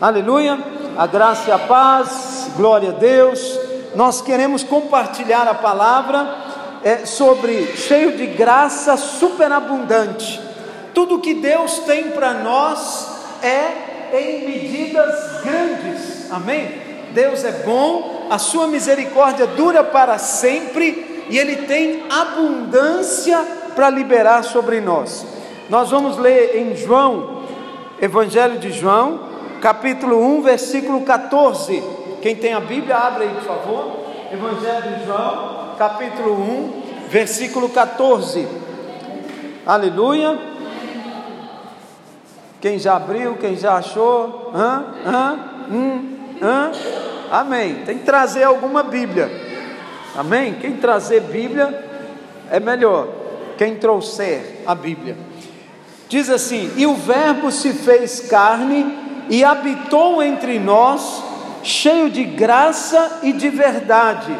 Aleluia, a graça e a paz, glória a Deus. Nós queremos compartilhar a palavra é, sobre cheio de graça superabundante. Tudo que Deus tem para nós é em medidas grandes, amém? Deus é bom, a sua misericórdia dura para sempre e Ele tem abundância para liberar sobre nós. Nós vamos ler em João, Evangelho de João, capítulo 1, versículo 14. Quem tem a Bíblia, abre aí, por favor. Evangelho de João, capítulo 1, versículo 14. Aleluia. Quem já abriu, quem já achou? Hã? Hã? Hum? Hã? Amém. Tem que trazer alguma Bíblia. Amém? Quem trazer Bíblia é melhor. Quem trouxer a Bíblia. Diz assim: E o Verbo se fez carne e habitou entre nós, cheio de graça e de verdade,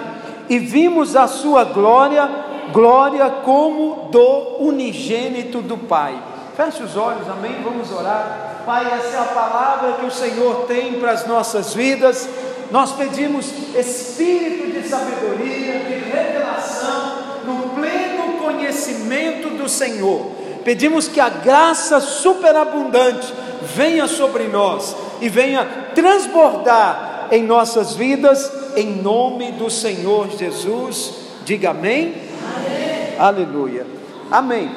e vimos a sua glória, glória como do unigênito do Pai. Feche os olhos, amém? Vamos orar. Pai, essa é a palavra que o Senhor tem para as nossas vidas. Nós pedimos espírito de sabedoria, de revelação, no pleno conhecimento do Senhor. Pedimos que a graça superabundante venha sobre nós e venha transbordar em nossas vidas, em nome do Senhor Jesus. Diga amém. amém. Aleluia. Amém.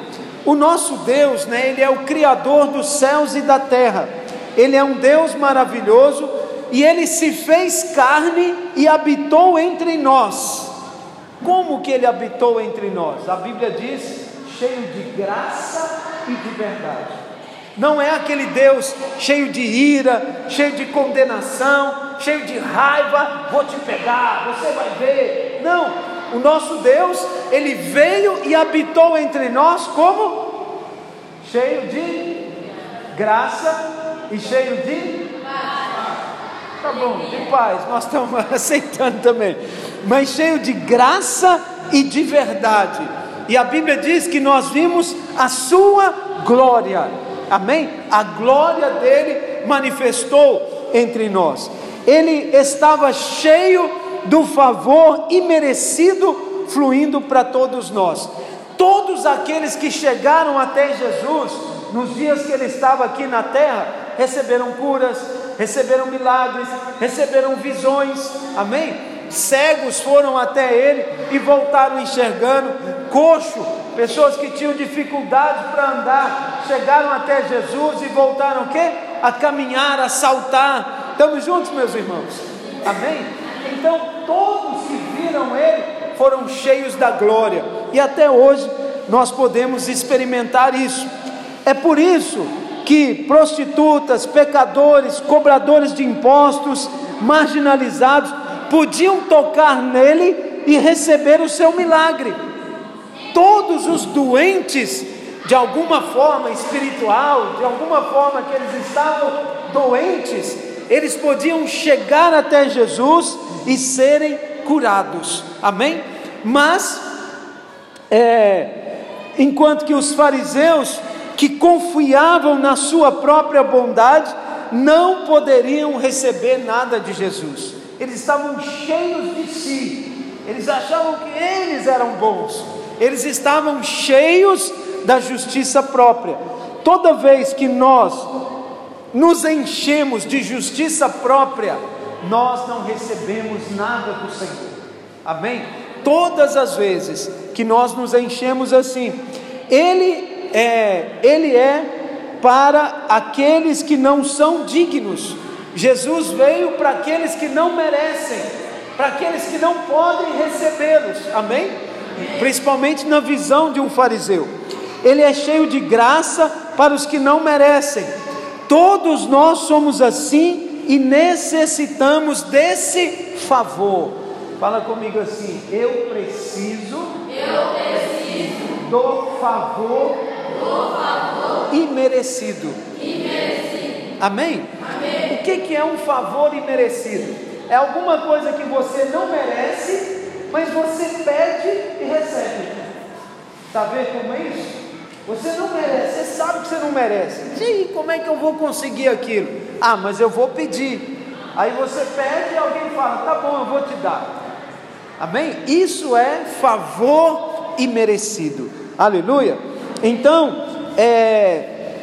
O nosso Deus, né, ele é o criador dos céus e da terra. Ele é um Deus maravilhoso e ele se fez carne e habitou entre nós. Como que ele habitou entre nós? A Bíblia diz: cheio de graça e de verdade. Não é aquele Deus cheio de ira, cheio de condenação, cheio de raiva, vou te pegar, você vai ver. Não, o nosso Deus, ele veio e habitou entre nós como cheio de graça e cheio de Tá bom, de paz, nós estamos aceitando também. Mas cheio de graça e de verdade. E a Bíblia diz que nós vimos a sua glória. Amém? A glória dele manifestou entre nós. Ele estava cheio do favor imerecido fluindo para todos nós. Todos aqueles que chegaram até Jesus nos dias que ele estava aqui na terra receberam curas, receberam milagres, receberam visões, amém? Cegos foram até ele e voltaram enxergando, coxo, pessoas que tinham dificuldade para andar, chegaram até Jesus e voltaram o quê? A caminhar, a saltar. Estamos juntos, meus irmãos? Amém? Então todos que viram ele foram cheios da glória, e até hoje nós podemos experimentar isso. É por isso que prostitutas, pecadores, cobradores de impostos, marginalizados, podiam tocar nele e receber o seu milagre. Todos os doentes, de alguma forma espiritual, de alguma forma que eles estavam doentes, eles podiam chegar até Jesus e serem curados. Amém? Mas, é, enquanto que os fariseus que confiavam na sua própria bondade não poderiam receber nada de Jesus. Eles estavam cheios de si. Eles achavam que eles eram bons. Eles estavam cheios da justiça própria. Toda vez que nós nos enchemos de justiça própria, nós não recebemos nada do Senhor. Amém? Todas as vezes que nós nos enchemos assim, Ele é, Ele é para aqueles que não são dignos. Jesus veio para aqueles que não merecem, para aqueles que não podem recebê-los. Amém? Principalmente na visão de um fariseu. Ele é cheio de graça para os que não merecem. Todos nós somos assim e necessitamos desse favor. Fala comigo assim: eu preciso, eu preciso do favor, do favor imerecido. imerecido. Amém? Amém. O que, que é um favor imerecido? É alguma coisa que você não merece, mas você pede e recebe. Está vendo como é isso? Você não merece, você sabe que você não merece. E como é que eu vou conseguir aquilo? Ah, mas eu vou pedir. Aí você pede e alguém fala: tá bom, eu vou te dar. Amém? Isso é favor imerecido. Aleluia. Então, é,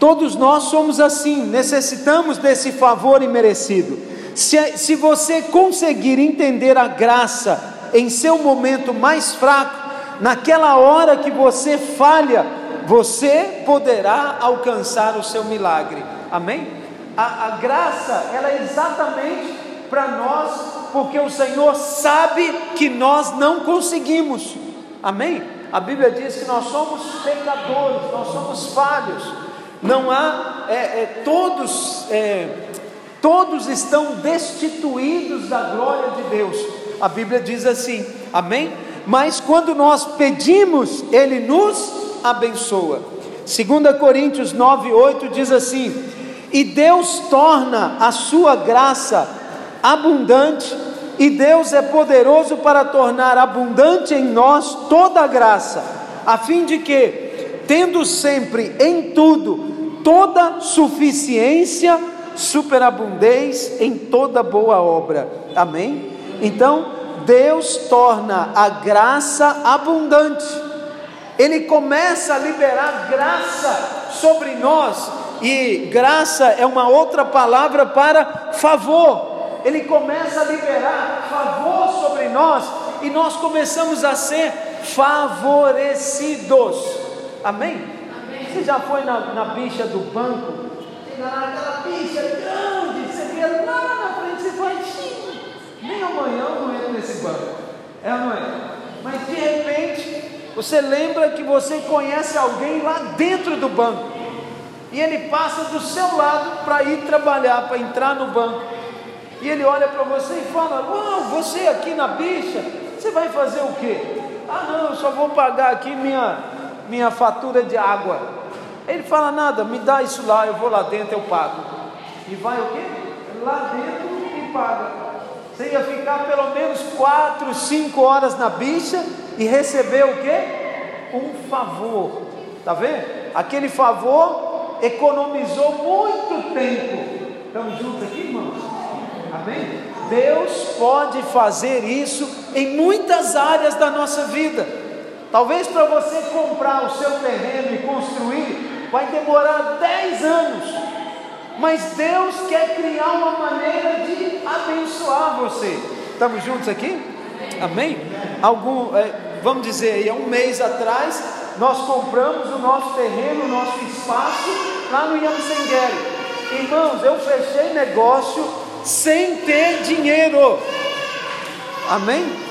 todos nós somos assim, necessitamos desse favor imerecido. Se, se você conseguir entender a graça em seu momento mais fraco, naquela hora que você falha, você poderá alcançar o seu milagre. Amém? A, a graça, ela é exatamente para nós, porque o Senhor sabe que nós não conseguimos. Amém? A Bíblia diz que nós somos pecadores, nós somos falhos. Não há, é, é, todos, é, todos estão destituídos da glória de Deus. A Bíblia diz assim, amém? Mas quando nós pedimos, Ele nos abençoa. 2 Coríntios 9, 8 diz assim: E Deus torna a sua graça abundante, e Deus é poderoso para tornar abundante em nós toda a graça, a fim de que, tendo sempre em tudo toda suficiência, superabundez em toda boa obra. Amém? Então, Deus torna a graça abundante. Ele começa a liberar graça sobre nós, e graça é uma outra palavra para favor. Ele começa a liberar favor sobre nós, e nós começamos a ser favorecidos. Amém? Amém. Você já foi na, na bicha do banco? Aquela bicha grande, você vê lá na frente, você faz nem amanhã eu não entro nesse banco. É é? Mas de repente, você lembra que você conhece alguém lá dentro do banco. E ele passa do seu lado para ir trabalhar, para entrar no banco. E ele olha para você e fala: Uau, você aqui na bicha, você vai fazer o quê? Ah, não, eu só vou pagar aqui minha, minha fatura de água. Ele fala: Nada, me dá isso lá, eu vou lá dentro, eu pago. E vai o quê? Lá dentro e paga. Você ia ficar pelo menos quatro, cinco horas na bicha e receber o que? Um favor. Tá vendo? Aquele favor economizou muito tempo. Estamos juntos aqui, irmãos? Amém? Deus pode fazer isso em muitas áreas da nossa vida. Talvez para você comprar o seu terreno e construir, vai demorar 10 anos mas Deus quer criar uma maneira de abençoar você. Estamos juntos aqui? Amém? Algum, é, vamos dizer aí, há um mês atrás, nós compramos o nosso terreno, o nosso espaço lá no Yamsengueri. Irmãos, eu fechei negócio sem ter dinheiro. Amém?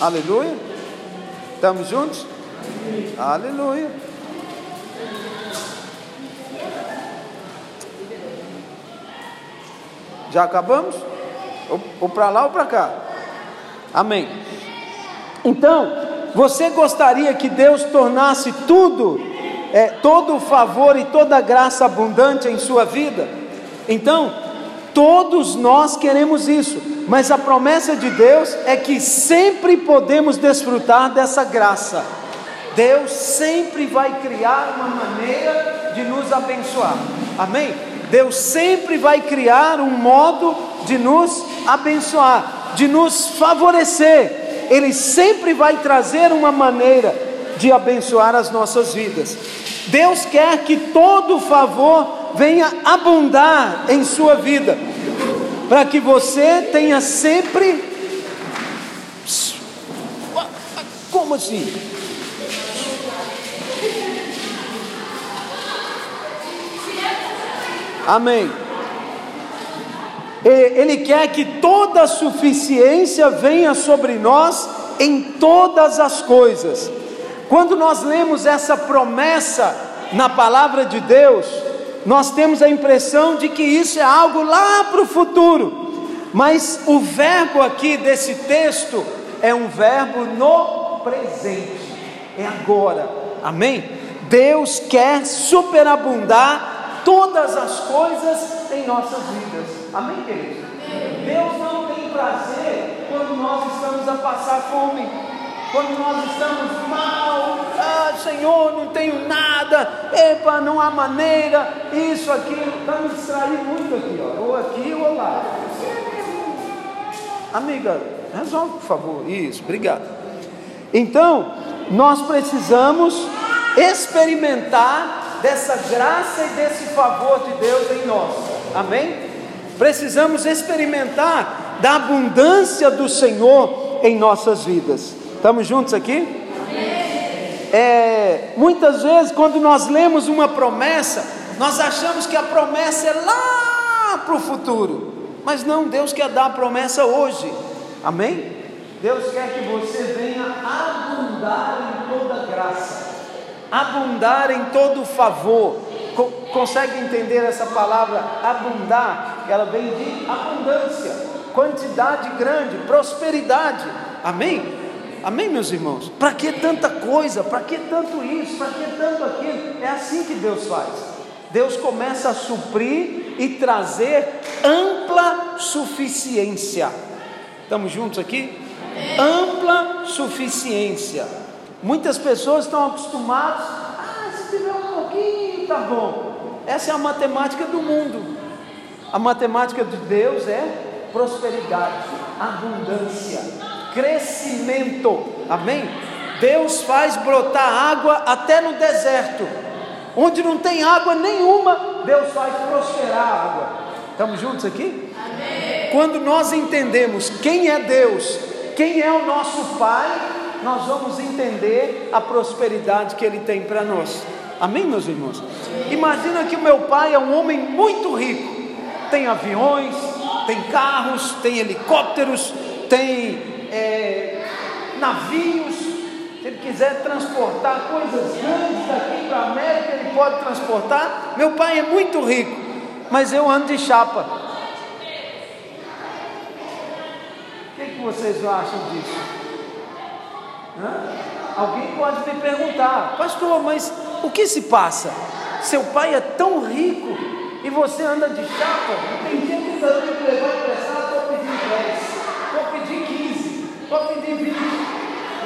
Aleluia? Estamos juntos? Aleluia. Já acabamos? Ou, ou para lá ou para cá? Amém. Então, você gostaria que Deus tornasse tudo, é, todo o favor e toda a graça abundante em sua vida? Então, todos nós queremos isso, mas a promessa de Deus é que sempre podemos desfrutar dessa graça. Deus sempre vai criar uma maneira de nos abençoar. Amém? Deus sempre vai criar um modo de nos abençoar, de nos favorecer. Ele sempre vai trazer uma maneira de abençoar as nossas vidas. Deus quer que todo favor venha abundar em sua vida, para que você tenha sempre. Como assim? Amém. Ele quer que toda a suficiência venha sobre nós em todas as coisas. Quando nós lemos essa promessa na palavra de Deus, nós temos a impressão de que isso é algo lá para o futuro, mas o verbo aqui desse texto é um verbo no presente, é agora, amém? Deus quer superabundar todas as coisas em nossas vidas. Amém, queridos? Deus não tem prazer quando nós estamos a passar fome, quando nós estamos mal, ah, Senhor, não tenho nada, epa, não há maneira, isso, aquilo, está me distraindo muito aqui, ó, ou aqui ou lá. Amiga, resolve por favor, isso, obrigado. Então, nós precisamos experimentar dessa graça e desse favor de Deus em nós, amém? Precisamos experimentar da abundância do Senhor em nossas vidas. Estamos juntos aqui? É, muitas vezes, quando nós lemos uma promessa, nós achamos que a promessa é lá para o futuro, mas não, Deus quer dar a promessa hoje, amém? Deus quer que você venha abundar em toda graça, abundar em todo favor. Co consegue entender essa palavra abundar? Ela vem de abundância, quantidade grande, prosperidade, amém? Amém, meus irmãos? Para que tanta coisa? Para que tanto isso? Para que tanto aquilo? É assim que Deus faz. Deus começa a suprir e trazer ampla suficiência. Estamos juntos aqui? Ampla suficiência. Muitas pessoas estão acostumadas, ah, se tiver um pouquinho, tá bom. Essa é a matemática do mundo. A matemática de Deus é prosperidade, abundância crescimento. Amém? Deus faz brotar água até no deserto. Onde não tem água nenhuma, Deus faz prosperar a água. Estamos juntos aqui? Amém. Quando nós entendemos quem é Deus, quem é o nosso Pai, nós vamos entender a prosperidade que Ele tem para nós. Amém, meus irmãos? Imagina que o meu pai é um homem muito rico. Tem aviões, tem carros, tem helicópteros, tem é, navios, se ele quiser transportar coisas grandes daqui para a América, ele pode transportar. Meu pai é muito rico, mas eu ando de chapa. O que, que vocês acham disso? Hã? Alguém pode me perguntar, pastor, mas o que se passa? Seu pai é tão rico e você anda de chapa? Você tem que levar emprestado, 10, estou pedindo 15 para pedir vídeo.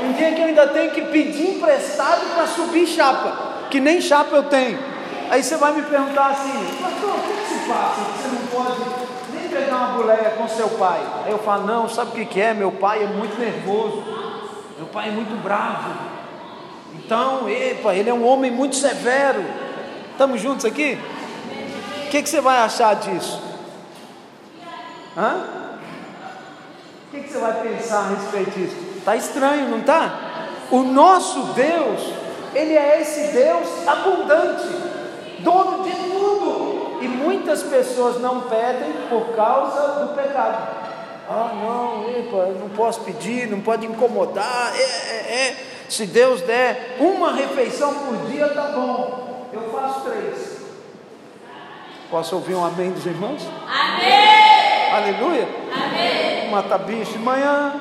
Um dia que eu ainda tenho que pedir emprestado para subir chapa, que nem chapa eu tenho. Aí você vai me perguntar assim, pastor, o que, se passa? Você não pode nem pegar uma boleia com seu pai. Aí eu falo, não, sabe o que, que é? Meu pai é muito nervoso, meu pai é muito bravo. Então, epa, ele é um homem muito severo. Estamos juntos aqui? O que, que você vai achar disso? Hã? Que, que você vai pensar a respeito disso? Está estranho, não está? O nosso Deus, Ele é esse Deus abundante, dono de tudo. E muitas pessoas não pedem por causa do pecado. Ah, não, epa, não posso pedir, não pode incomodar. É, é, é. Se Deus der uma refeição por dia, tá bom. Eu faço três. Posso ouvir um amém dos irmãos? Amém! Aleluia! Amém! mata bicho de manhã,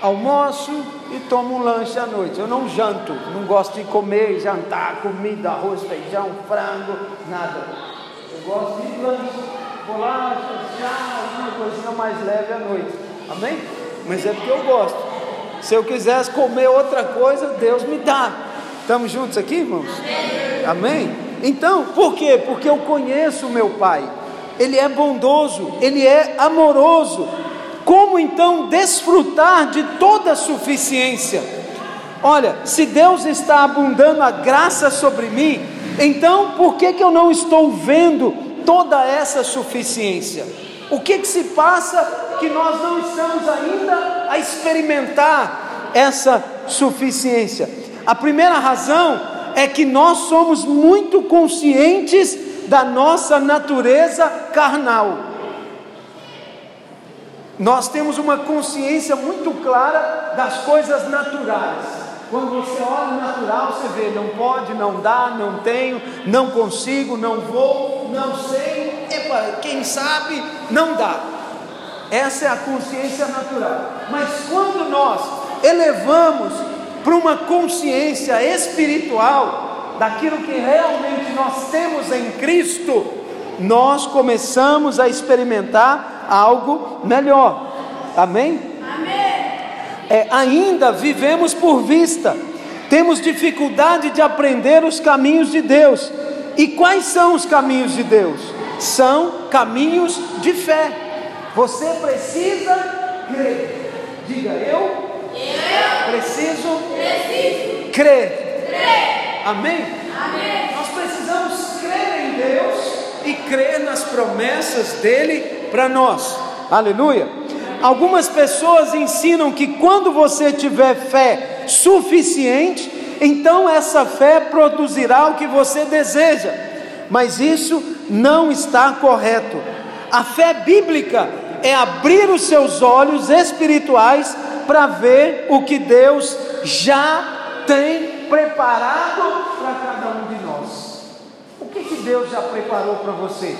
almoço e tomo um lanche à noite. Eu não janto, não gosto de comer, jantar, comida, arroz, feijão, frango, nada. Eu gosto de lanche, bolacha, chá, alguma coisinha mais leve à noite. Amém? Mas é porque eu gosto. Se eu quisesse comer outra coisa, Deus me dá. Estamos juntos aqui, irmãos? Amém? Então, por quê? Porque eu conheço o meu Pai. Ele é bondoso, ele é amoroso, como então desfrutar de toda a suficiência? Olha, se Deus está abundando a graça sobre mim, então por que, que eu não estou vendo toda essa suficiência? O que, que se passa que nós não estamos ainda a experimentar essa suficiência? A primeira razão é que nós somos muito conscientes da nossa natureza carnal nós temos uma consciência muito clara das coisas naturais. Quando você olha o natural, você vê, não pode, não dá, não tenho, não consigo, não vou, não sei, epa, quem sabe, não dá. Essa é a consciência natural. Mas quando nós elevamos para uma consciência espiritual daquilo que realmente nós temos em Cristo, nós começamos a experimentar algo melhor. Amém? Amém? é, ainda vivemos por vista, temos dificuldade de aprender os caminhos de Deus. E quais são os caminhos de Deus? São caminhos de fé. Você precisa crer. Diga eu. Eu Preciso preciso crer. crer. Amém? Amém. Nós precisamos crer em Deus e crer nas promessas dele para nós. Aleluia. Algumas pessoas ensinam que quando você tiver fé suficiente, então essa fé produzirá o que você deseja. Mas isso não está correto. A fé bíblica é abrir os seus olhos espirituais para ver o que Deus já tem preparado para cada um de nós. O que, que Deus já preparou para você?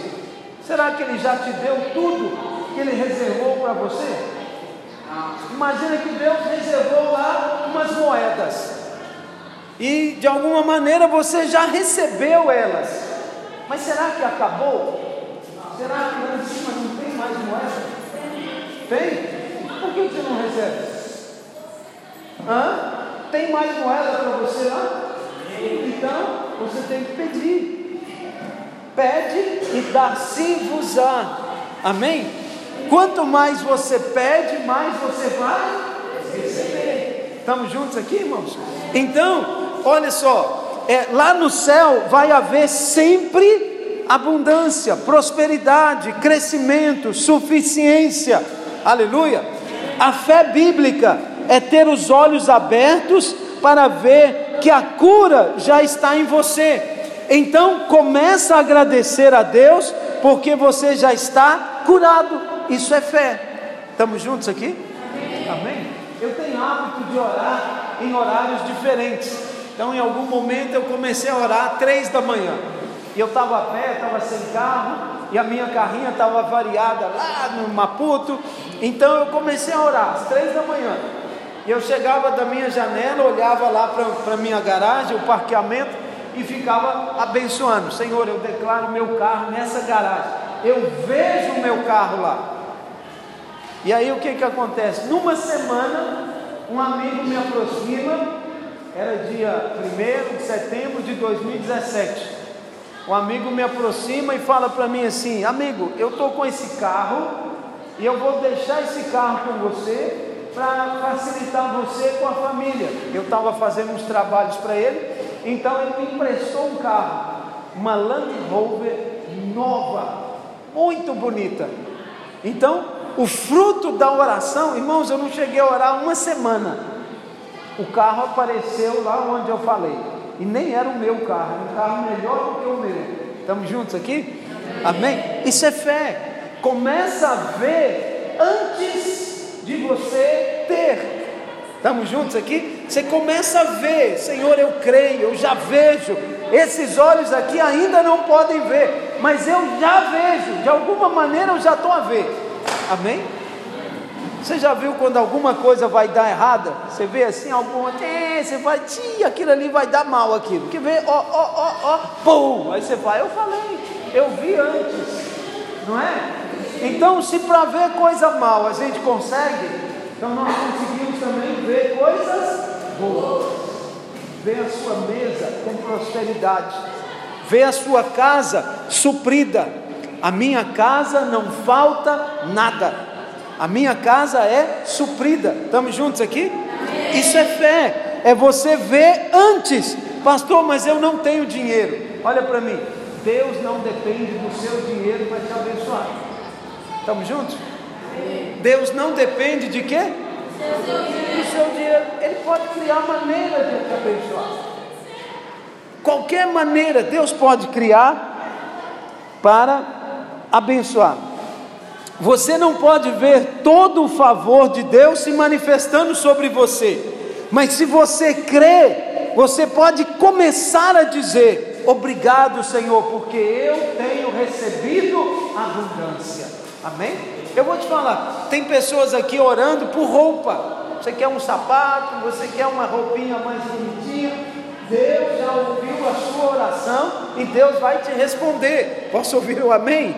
Será que Ele já te deu tudo que Ele reservou para você? Imagina que Deus reservou lá umas moedas e de alguma maneira você já recebeu elas, mas será que acabou? Será que lá em cima não tem mais moeda? Tem? Por que você não recebe? Hã? Tem mais moeda para você lá? Então você tem que pedir. Pede e dá-se-vos-á. Amém? Quanto mais você pede, mais você vai receber. Estamos juntos aqui, irmãos? Então, olha só, é, lá no céu vai haver sempre abundância, prosperidade, crescimento, suficiência. Aleluia. A fé bíblica é ter os olhos abertos para ver que a cura já está em você. Então começa a agradecer a Deus porque você já está curado. Isso é fé. Estamos juntos aqui? Amém? Eu tenho hábito de orar em horários diferentes. Então, em algum momento, eu comecei a orar três da manhã. E eu estava a pé, estava sem carro, e a minha carrinha estava variada lá no Maputo. Então, eu comecei a orar às três da manhã. E eu chegava da minha janela, olhava lá para a minha garagem, o parqueamento, e ficava abençoando. Senhor, eu declaro meu carro nessa garagem. Eu vejo o meu carro lá. E aí o que, que acontece? Numa semana, um amigo me aproxima, era dia 1 de setembro de 2017. Um amigo me aproxima e fala para mim assim: Amigo, eu estou com esse carro e eu vou deixar esse carro com você para facilitar você com a família. Eu estava fazendo uns trabalhos para ele, então ele me emprestou um carro, uma Land Rover nova, muito bonita. Então, o fruto da oração, irmãos, eu não cheguei a orar uma semana. O carro apareceu lá onde eu falei. E nem era o meu carro, era um carro melhor do que o meu. Estamos juntos aqui? Amém? Isso é fé. Começa a ver antes de você ter. Estamos juntos aqui? Você começa a ver, Senhor, eu creio, eu já vejo. Esses olhos aqui ainda não podem ver, mas eu já vejo, de alguma maneira eu já estou a ver. Amém? Você já viu quando alguma coisa vai dar errada? Você vê assim, alguma, é, você vai, tia, aquilo ali vai dar mal aquilo. Que vê, ó, ó, ó, ó, pum, aí você vai, eu falei, eu vi antes, não é? Então, se para ver coisa mal a gente consegue, então nós conseguimos também ver coisas boas. Ver a sua mesa com prosperidade, ver a sua casa suprida. A minha casa não falta nada. A minha casa é suprida. Estamos juntos aqui? Isso é fé. É você ver antes, pastor, mas eu não tenho dinheiro. Olha para mim. Deus não depende do seu dinheiro para te abençoar. Estamos juntos? Deus não depende de quê? Do seu dinheiro. Ele pode criar maneira de te abençoar. Qualquer maneira Deus pode criar para abençoar. Você não pode ver todo o favor de Deus se manifestando sobre você, mas se você crê, você pode começar a dizer: Obrigado, Senhor, porque eu tenho recebido abundância. Amém? Eu vou te falar: tem pessoas aqui orando por roupa. Você quer um sapato, você quer uma roupinha mais bonitinha. Deus já ouviu a sua oração e Deus vai te responder. Posso ouvir o amém?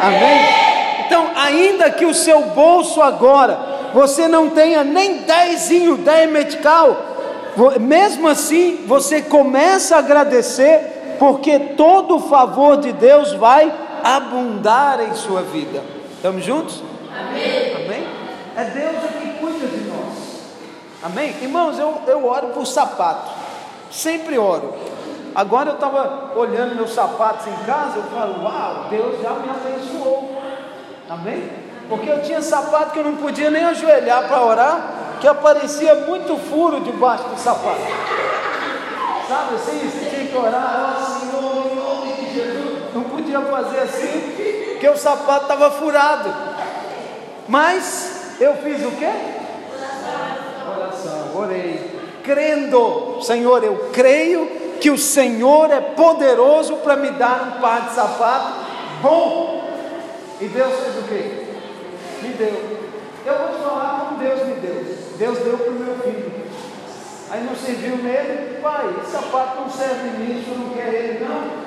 Amém. amém? Então, ainda que o seu bolso agora você não tenha nem dezinho, dez medical, mesmo assim você começa a agradecer, porque todo o favor de Deus vai abundar em sua vida. Estamos juntos? Amém. Amém? É Deus o que cuida de nós. Amém? Irmãos, eu, eu oro por sapato. Sempre oro. Agora eu estava olhando meus sapatos em casa, eu falo, uau, Deus já me abençoou. Amém? Porque eu tinha sapato que eu não podia nem ajoelhar para orar, que aparecia muito furo debaixo do sapato. Sabe assim? Você tinha que orar, ó Senhor, em nome de Jesus. Não podia fazer assim, porque o sapato estava furado. Mas eu fiz o quê? Oração, orei. Crendo, Senhor, eu creio que o Senhor é poderoso para me dar um par de sapato bom. E Deus fez o quê? Me deu. Eu vou te falar como Deus me deu. Deus deu para o meu filho. Aí não serviu nele, pai, esse sapato não serve em mim, isso não quer ele, não.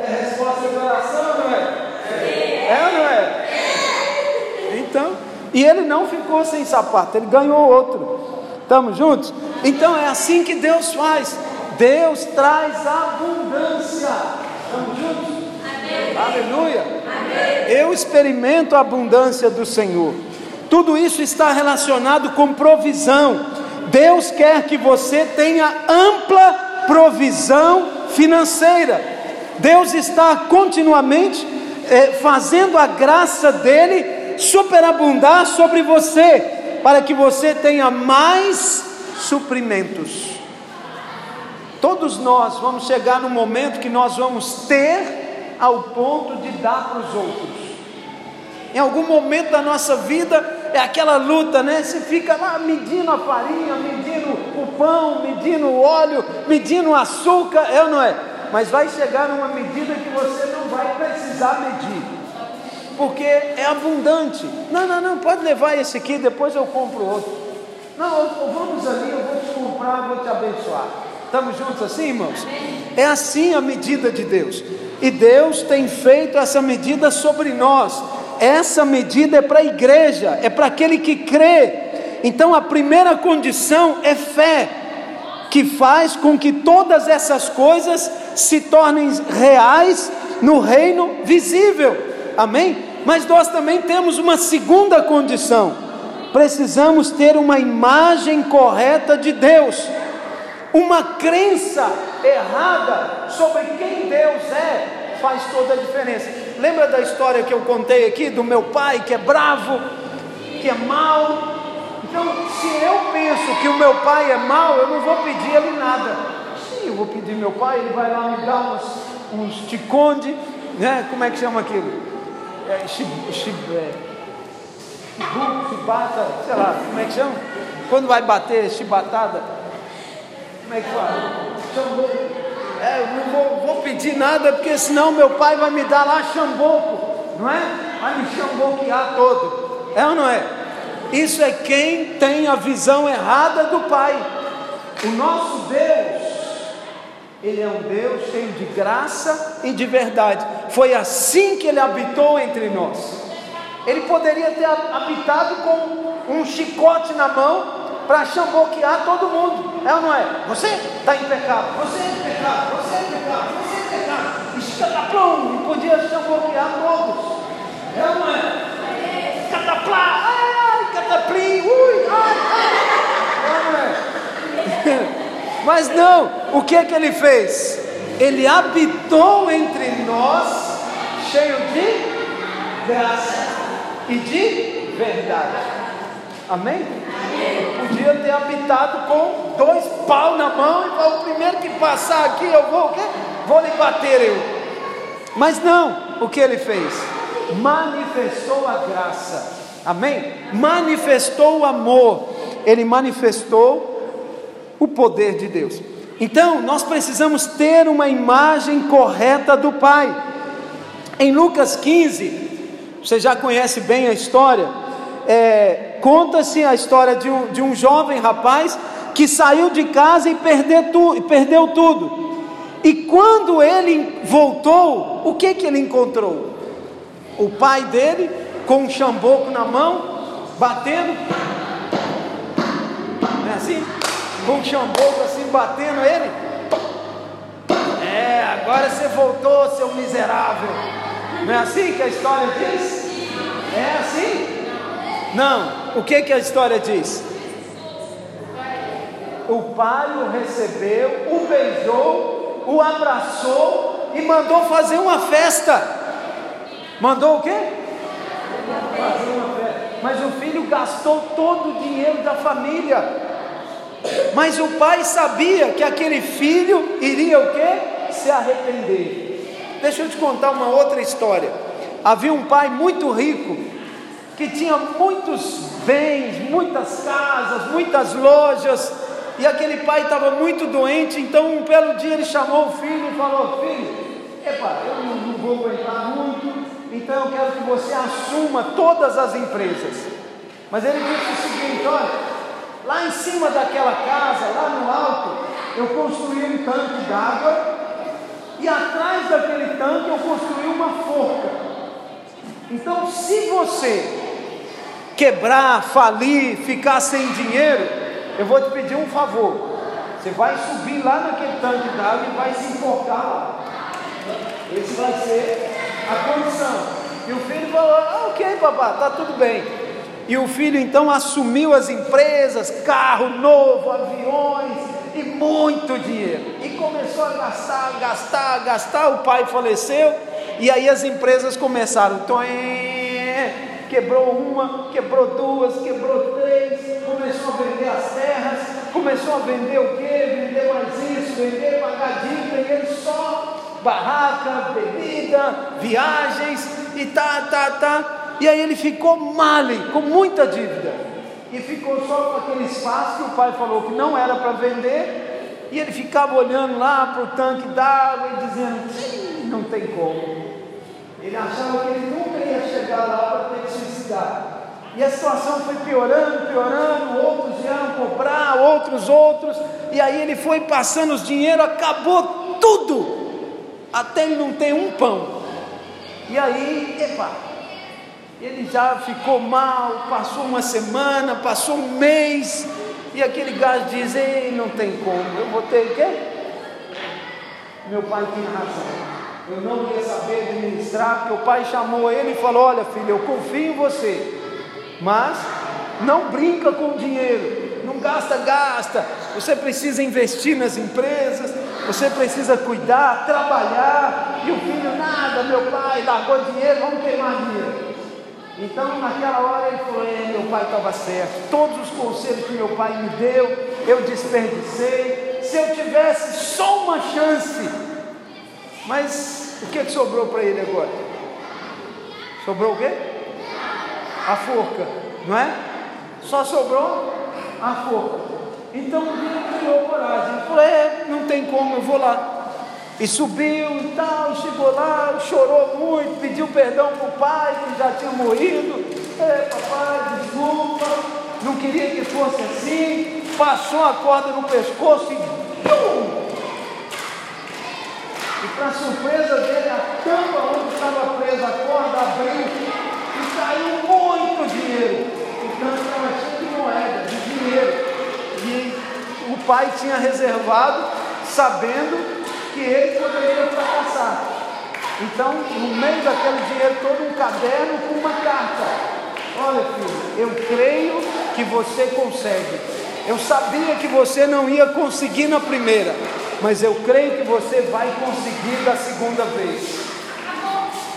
É resposta de oração, não é? É ou não é? Então, e ele não ficou sem sapato, ele ganhou outro. Estamos juntos? Então é assim que Deus faz. Deus traz abundância. Estamos juntos? Amém. Aleluia. Amém. Eu experimento a abundância do Senhor. Tudo isso está relacionado com provisão. Deus quer que você tenha ampla provisão financeira. Deus está continuamente eh, fazendo a graça dele superabundar sobre você, para que você tenha mais suprimentos. Todos nós vamos chegar no momento que nós vamos ter ao ponto de dar para os outros. Em algum momento da nossa vida é aquela luta, né? Você fica lá medindo a farinha, medindo o pão, medindo o óleo, medindo o açúcar, é ou não é? Mas vai chegar numa medida que você não vai precisar medir porque é abundante. Não, não, não, pode levar esse aqui, depois eu compro outro. Não, vamos ali, eu vou te comprar, vou te abençoar. Estamos juntos assim, irmãos? É assim a medida de Deus. E Deus tem feito essa medida sobre nós. Essa medida é para a igreja, é para aquele que crê. Então a primeira condição é fé, que faz com que todas essas coisas se tornem reais no reino visível. Amém? Mas nós também temos uma segunda condição: precisamos ter uma imagem correta de Deus, uma crença errada sobre quem Deus é, faz toda a diferença. Lembra da história que eu contei aqui do meu pai que é bravo, que é mau? Então, se eu penso que o meu pai é mau, eu não vou pedir ele nada. Sim, eu vou pedir meu pai, ele vai lá me dar uns, uns ticonde, né? Como é que chama aquilo? É, chib, chib, é, chibata, sei lá, como é que chama? Quando vai bater chibatada, como é que fala? É, eu não vou, vou, pedir nada, porque senão meu pai vai me dar lá chamboco, não é? Vai me chamboquear todo, é ou não é? Isso é quem tem a visão errada do pai. O nosso Deus ele é um Deus cheio de graça e de verdade. Foi assim que ele habitou entre nós. Ele poderia ter habitado com um chicote na mão para chamboquear todo mundo. É ou não é? Você está em pecado, você é em pecado, você é em pecado, você é em pecado. Escataplum, e podia chamboquear todos. É ou não é? Cataplá, ai, cataplim, ui, ai, ai. É ou não é? Mas não, o que é que ele fez? Ele habitou entre nós, cheio de graça e de verdade. Amém? Amém. Podia ter habitado com dois pau na mão e falar, o primeiro que passar aqui eu vou o quê? Vou lhe bater eu. Mas não, o que ele fez? Manifestou a graça. Amém? Manifestou o amor. Ele manifestou o poder de Deus. Então, nós precisamos ter uma imagem correta do Pai. Em Lucas 15, você já conhece bem a história, é, conta-se a história de um, de um jovem rapaz que saiu de casa e perdeu, tu, perdeu tudo. E quando ele voltou, o que que ele encontrou? O pai dele com um chamboco na mão, batendo, não é assim? Com chamboco assim batendo ele. É, agora você voltou, seu miserável. Não é assim que a história diz? É assim? Não. O que que a história diz? O pai o recebeu, o beijou, o abraçou e mandou fazer uma festa. Mandou o quê? Fazer uma festa. Mas o filho gastou todo o dinheiro da família. Mas o pai sabia que aquele filho iria o quê? Se arrepender. Deixa eu te contar uma outra história. Havia um pai muito rico que tinha muitos bens, muitas casas, muitas lojas, e aquele pai estava muito doente, então um belo dia ele chamou o filho e falou: Filho, epa, eu não, não vou aguentar muito, então eu quero que você assuma todas as empresas. Mas ele disse o seguinte: olha, lá em cima daquela casa, lá no alto, eu construí um tanque d'água, e atrás daquele tanque eu construí uma forca. Então, se você quebrar, falir, ficar sem dinheiro, eu vou te pedir um favor. Você vai subir lá naquele tanque d'água e vai se enforcar lá. Esse vai ser a condição. E o filho falou: ah, Ok, papai, está tudo bem. E o filho então assumiu as empresas, carro novo, aviões e muito dinheiro. E começou a gastar, gastar, gastar. O pai faleceu. E aí as empresas começaram. Quebrou uma, quebrou duas, quebrou três. Começou a vender as terras. Começou a vender o quê? Vender mais isso, vender pagar dívida. Só barraca, bebida, viagens e tá, tá, tá. E aí ele ficou male, com muita dívida. E ficou só com aquele espaço que o pai falou que não era para vender. E ele ficava olhando lá para o tanque d'água e dizendo: não tem como. Ele achava que ele nunca ia chegar lá para ter que suicidar. E a situação foi piorando, piorando, outros vieram cobrar, outros, outros, e aí ele foi passando os dinheiro, acabou tudo, até ele não ter um pão. E aí, epa, ele já ficou mal, passou uma semana, passou um mês, e aquele gás diz: Ei, não tem como, eu vou ter o quê? Meu pai tinha razão. Eu não ia saber administrar, porque o pai chamou ele e falou: Olha, filho, eu confio em você, mas não brinca com dinheiro, não gasta, gasta. Você precisa investir nas empresas, você precisa cuidar, trabalhar. E o filho, nada, meu pai largou dinheiro, vamos queimar dinheiro. Então, naquela hora, ele falou: é, meu pai estava certo. Todos os conselhos que meu pai me deu, eu desperdicei. Se eu tivesse só uma chance, mas o que, que sobrou para ele agora? Sobrou o quê? A forca, não é? Só sobrou a forca. Então ele criou coragem. Ele falou: é, não tem como, eu vou lá. E subiu e tal, chegou lá, chorou muito, pediu perdão para o pai que já tinha morrido. É, papai, desculpa, não queria que fosse assim. Passou a corda no pescoço e pum! E para surpresa dele, a tampa onde estava presa a corda abriu e caiu muito dinheiro. O tanto estava cheio de moeda, de dinheiro. E o pai tinha reservado, sabendo que ele poderia fracassar. Então, no meio daquele dinheiro todo, um caderno com uma carta. Olha, filho, eu creio que você consegue. Eu sabia que você não ia conseguir na primeira, mas eu creio que você vai conseguir da segunda vez.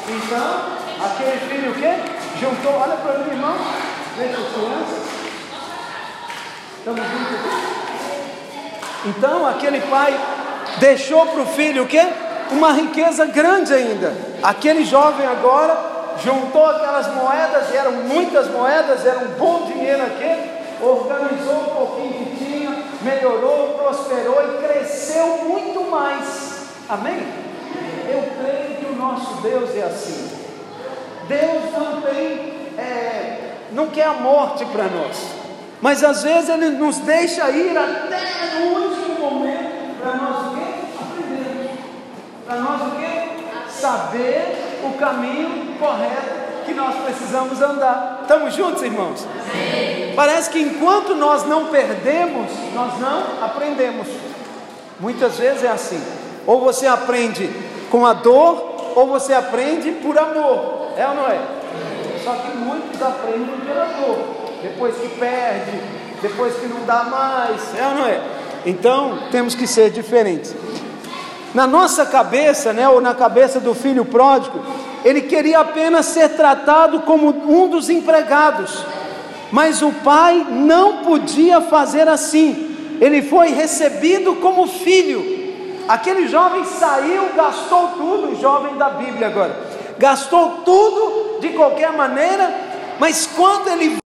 Então, aquele filho o quê? Juntou, olha para mim, irmão. Veja as crianças. Estamos juntos aqui? Então, aquele pai deixou para o filho o quê? Uma riqueza grande ainda. Aquele jovem agora juntou aquelas moedas, eram muitas moedas, era um bom dinheiro aquele, organizou um pouquinho que tinha, melhorou, prosperou e cresceu muito mais. Amém? Eu creio que o nosso Deus é assim. Deus não tem, é, não quer a morte para nós, mas às vezes Ele nos deixa ir até no último momento para nós o quê? Aprendermos. Saber o caminho correto que nós precisamos andar. Estamos juntos, irmãos? Parece que enquanto nós não perdemos, nós não aprendemos. Muitas vezes é assim. Ou você aprende com a dor, ou você aprende por amor. É ou não é? Só que muitos aprendem pela dor. Depois que perde, depois que não dá mais. É ou não é? Então temos que ser diferentes. Na nossa cabeça, né, ou na cabeça do filho pródigo, ele queria apenas ser tratado como um dos empregados, mas o pai não podia fazer assim, ele foi recebido como filho. Aquele jovem saiu, gastou tudo, jovem da Bíblia agora, gastou tudo de qualquer maneira, mas quando ele